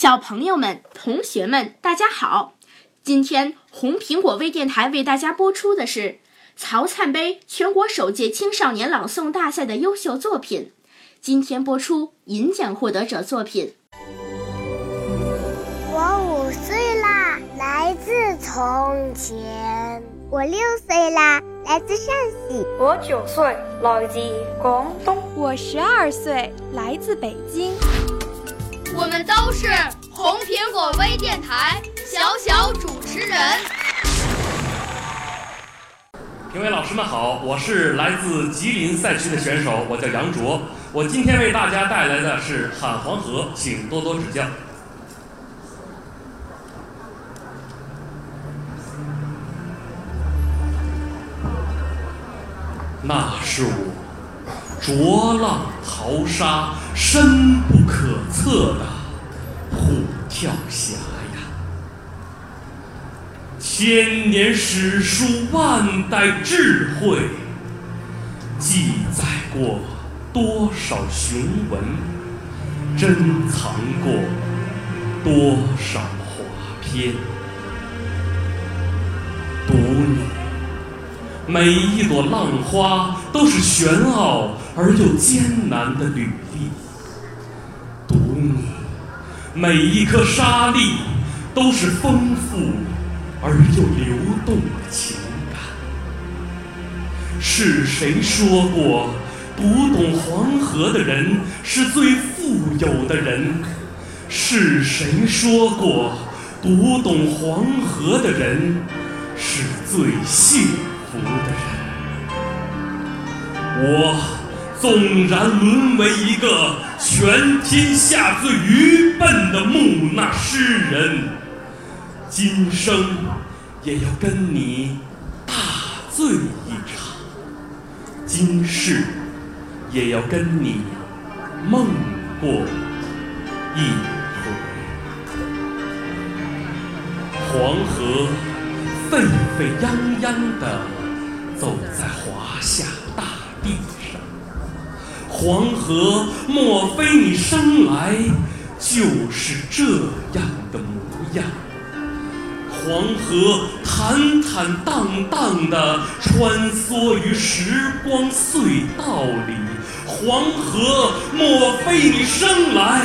小朋友们、同学们，大家好！今天红苹果微电台为大家播出的是曹灿杯全国首届青少年朗诵大赛的优秀作品。今天播出银奖获得者作品。我五岁啦，来自从前。我六岁啦，来自陕西。我九岁，来自广东。我十二岁，来自北京。我们都是红苹果微电台小小主持人。评委老师们好，我是来自吉林赛区的选手，我叫杨卓。我今天为大家带来的是《喊黄河》，请多多指教。那是我浊浪淘沙、深不可侧的虎跳峡呀！千年史书，万代智慧，记载过多少雄文，珍藏过多少华篇。读你。每一朵浪花都是玄奥而又艰难的履历，每一颗沙粒都是丰富而又流动的情感。是谁说过，读懂黄河的人是最富有的人？是谁说过，读懂黄河的人是最幸？福的人，我纵然沦为一个全天下最愚笨的木讷诗人，今生也要跟你大醉一场，今世也要跟你梦过一回。黄河沸沸扬扬的。走在华夏大地，黄河，莫非你生来就是这样的模样？黄河坦坦荡荡地穿梭于时光隧道里，黄河，莫非你生来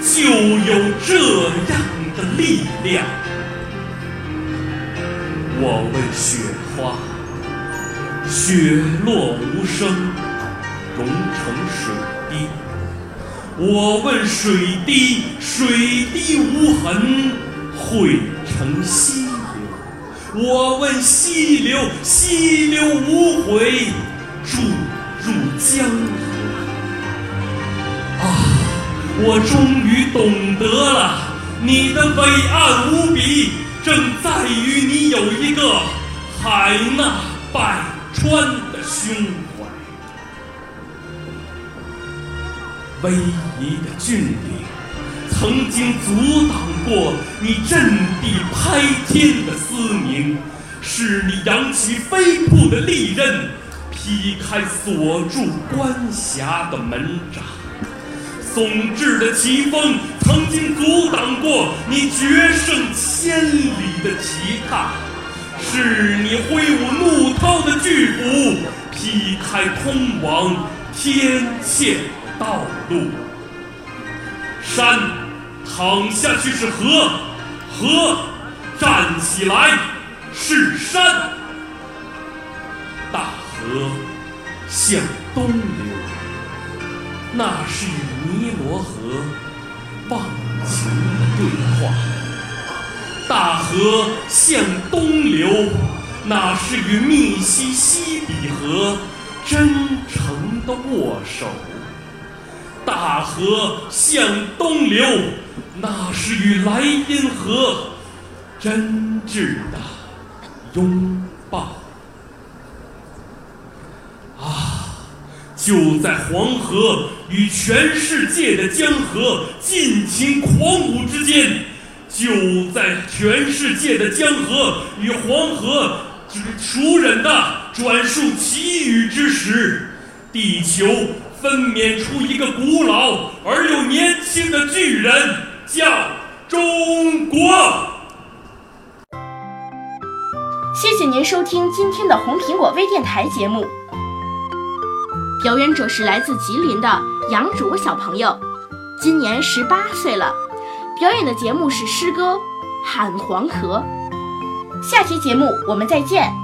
就有这样的力量？我问雪花。雪落无声，融成水滴。我问水滴，水滴无痕，汇成溪流。我问溪流，溪流无悔，注入江河。啊，我终于懂得了，你的伟岸无比，正在于你有一个海纳百。川的胸怀，逶迤的峻岭曾经阻挡过你振地拍天的嘶鸣，是你扬起飞瀑的利刃，劈开锁住关峡的门闸。松峙的奇峰曾经阻挡过你决胜千里的奇踏。是你挥舞怒涛的巨斧，劈开通往天堑道路。山躺下去是河，河站起来是山。大河向东流，那是与尼罗河忘情的对话；大河向东流，那是与密西西比河真诚的握手；大河向东流，那是与莱茵河真挚的拥抱。啊，就在黄河与全世界的江河尽情狂舞之间，就在全世界的江河与黄河熟稔的转述奇语之时，地球分娩出一个古老而又年轻的巨人，叫中国。谢谢您收听今天的红苹果微电台节目。表演者是来自吉林的杨卓小朋友，今年十八岁了。表演的节目是诗歌《喊黄河》。下期节目我们再见。